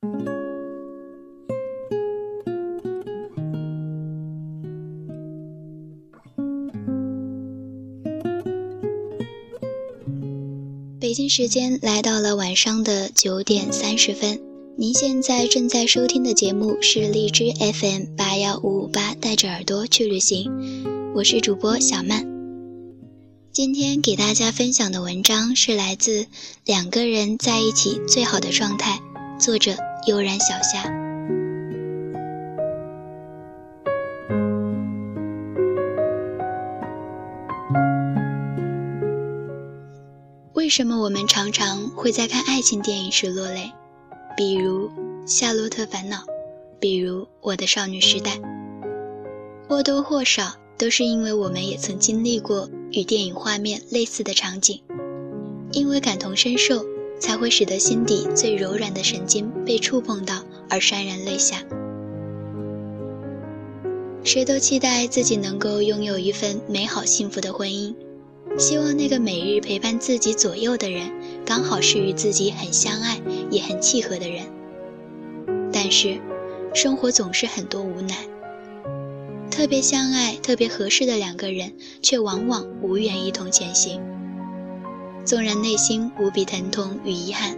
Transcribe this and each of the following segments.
北京时间来到了晚上的九点三十分，您现在正在收听的节目是荔枝 FM 八幺五五八，带着耳朵去旅行，我是主播小曼。今天给大家分享的文章是来自《两个人在一起最好的状态》，作者悠然小夏。为什么我们常常会在看爱情电影时落泪？比如《夏洛特烦恼》，比如《我的少女时代》，或多或少都是因为我们也曾经历过与电影画面类似的场景，因为感同身受，才会使得心底最柔软的神经被触碰到而潸然泪下。谁都期待自己能够拥有一份美好幸福的婚姻。希望那个每日陪伴自己左右的人，刚好是与自己很相爱也很契合的人。但是，生活总是很多无奈。特别相爱、特别合适的两个人，却往往无缘一同前行。纵然内心无比疼痛与遗憾，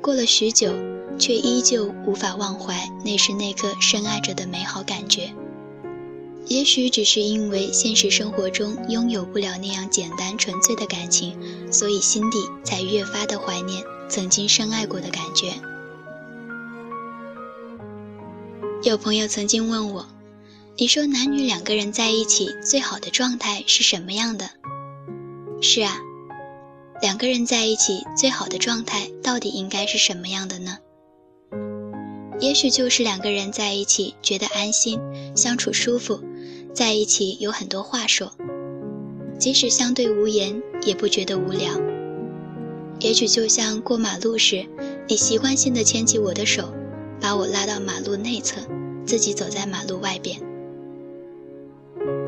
过了许久，却依旧无法忘怀那时那刻深爱着的美好感觉。也许只是因为现实生活中拥有不了那样简单纯粹的感情，所以心底才越发的怀念曾经深爱过的感觉。有朋友曾经问我：“你说男女两个人在一起最好的状态是什么样的？”是啊，两个人在一起最好的状态到底应该是什么样的呢？也许就是两个人在一起觉得安心，相处舒服。在一起有很多话说，即使相对无言，也不觉得无聊。也许就像过马路时，你习惯性的牵起我的手，把我拉到马路内侧，自己走在马路外边。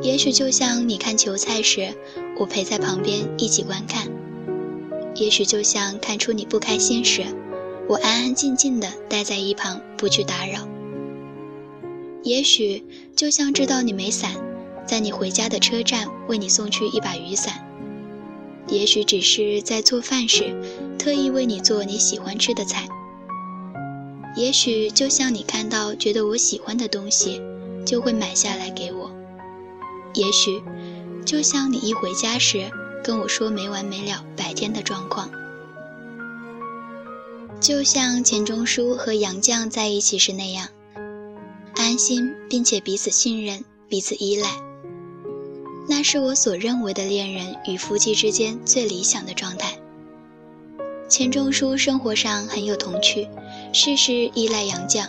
也许就像你看球赛时，我陪在旁边一起观看。也许就像看出你不开心时，我安安静静的待在一旁，不去打扰。也许就像知道你没伞，在你回家的车站为你送去一把雨伞；也许只是在做饭时，特意为你做你喜欢吃的菜；也许就像你看到觉得我喜欢的东西，就会买下来给我；也许就像你一回家时跟我说没完没了白天的状况；就像钱钟书和杨绛在一起时那样。安心，并且彼此信任、彼此依赖，那是我所认为的恋人与夫妻之间最理想的状态。钱钟书生活上很有童趣，事事依赖杨绛，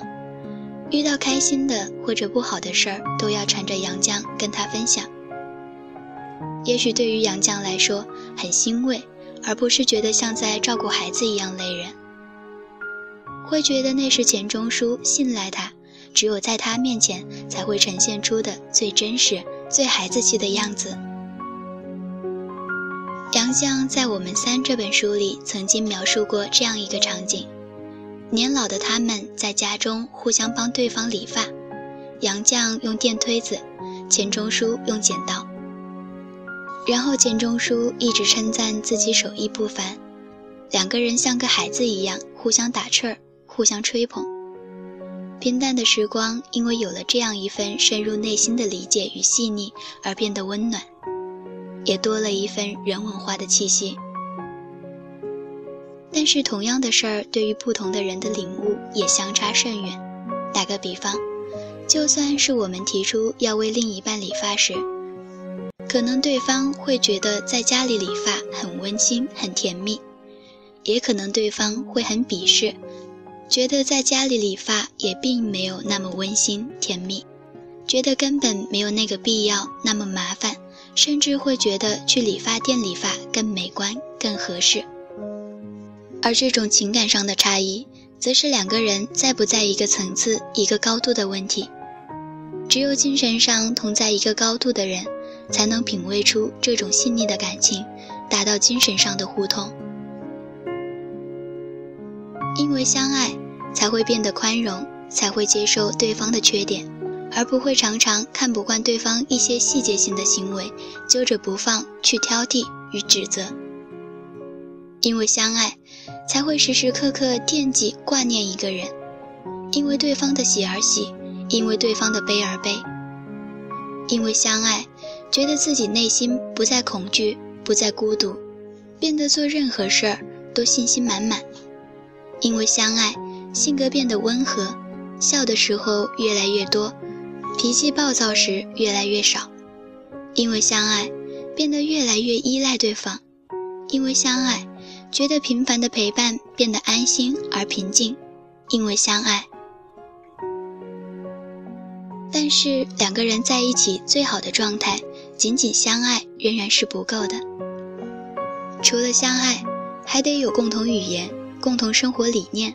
遇到开心的或者不好的事儿，都要缠着杨绛跟他分享。也许对于杨绛来说很欣慰，而不是觉得像在照顾孩子一样累人，会觉得那是钱钟书信赖他。只有在他面前才会呈现出的最真实、最孩子气的样子。杨绛在《我们三》这本书里曾经描述过这样一个场景：年老的他们在家中互相帮对方理发，杨绛用电推子，钱钟书用剪刀。然后钱钟书一直称赞自己手艺不凡，两个人像个孩子一样互相打趣儿，互相吹捧。平淡的时光，因为有了这样一份深入内心的理解与细腻，而变得温暖，也多了一份人文化的气息。但是，同样的事儿，对于不同的人的领悟也相差甚远。打个比方，就算是我们提出要为另一半理发时，可能对方会觉得在家里理发很温馨、很甜蜜，也可能对方会很鄙视。觉得在家里理发也并没有那么温馨甜蜜，觉得根本没有那个必要那么麻烦，甚至会觉得去理发店理发更美观更合适。而这种情感上的差异，则是两个人在不在一个层次、一个高度的问题。只有精神上同在一个高度的人，才能品味出这种细腻的感情，达到精神上的互通。因为相爱。才会变得宽容，才会接受对方的缺点，而不会常常看不惯对方一些细节性的行为，揪着不放去挑剔与指责。因为相爱，才会时时刻刻惦记挂念一个人；因为对方的喜而喜，因为对方的悲而悲；因为相爱，觉得自己内心不再恐惧，不再孤独，变得做任何事儿都信心满满；因为相爱，性格变得温和，笑的时候越来越多，脾气暴躁时越来越少；因为相爱，变得越来越依赖对方；因为相爱。觉得平凡的陪伴变得安心而平静，因为相爱。但是两个人在一起最好的状态，仅仅相爱仍然是不够的。除了相爱，还得有共同语言、共同生活理念，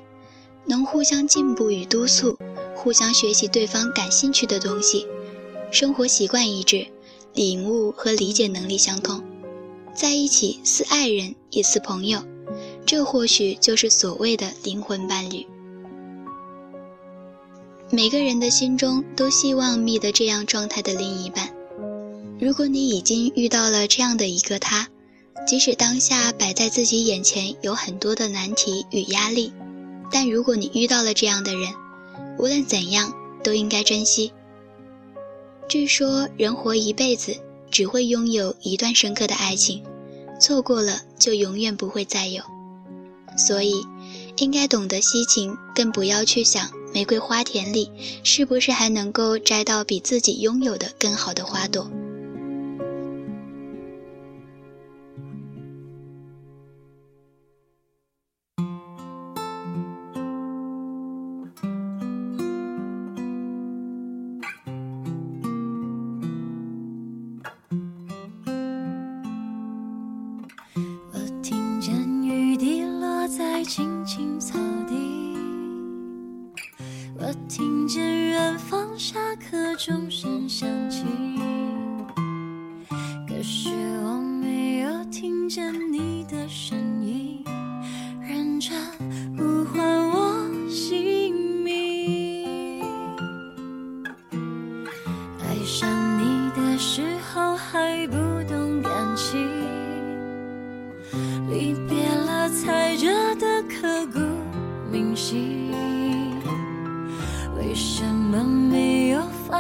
能互相进步与督促，互相学习对方感兴趣的东西，生活习惯一致，领悟和理解能力相通。在一起似爱人也似朋友，这或许就是所谓的灵魂伴侣。每个人的心中都希望觅得这样状态的另一半。如果你已经遇到了这样的一个他，即使当下摆在自己眼前有很多的难题与压力，但如果你遇到了这样的人，无论怎样都应该珍惜。据说人活一辈子。只会拥有一段深刻的爱情，错过了就永远不会再有。所以，应该懂得惜情，更不要去想玫瑰花田里是不是还能够摘到比自己拥有的更好的花朵。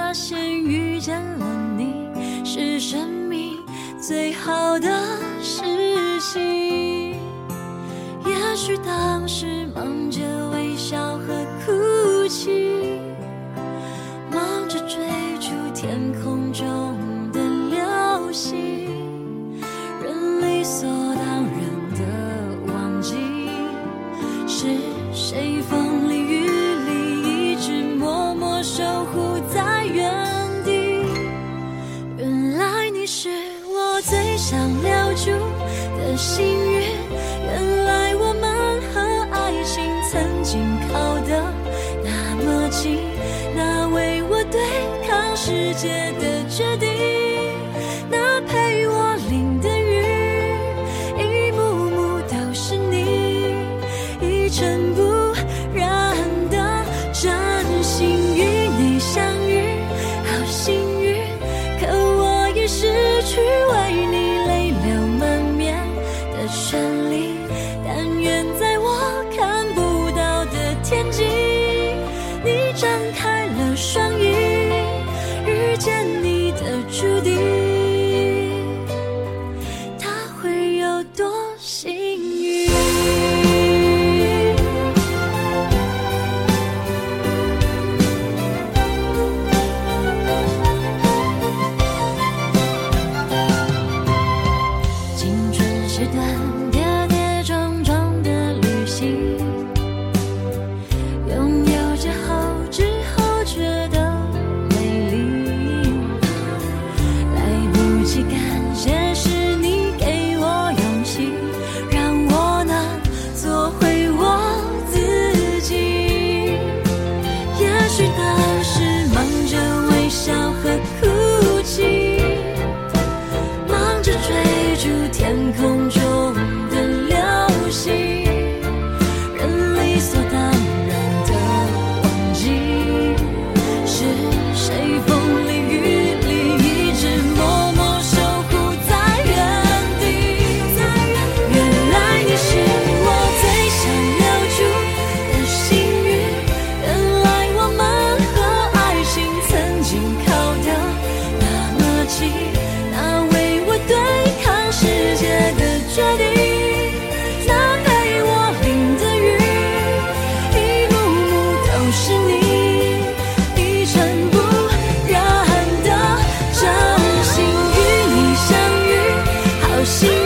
发现遇见了你是生命最好的事情也许当时忙着微笑和哭泣忙着追逐天空中的流星人理所世界的决定。心。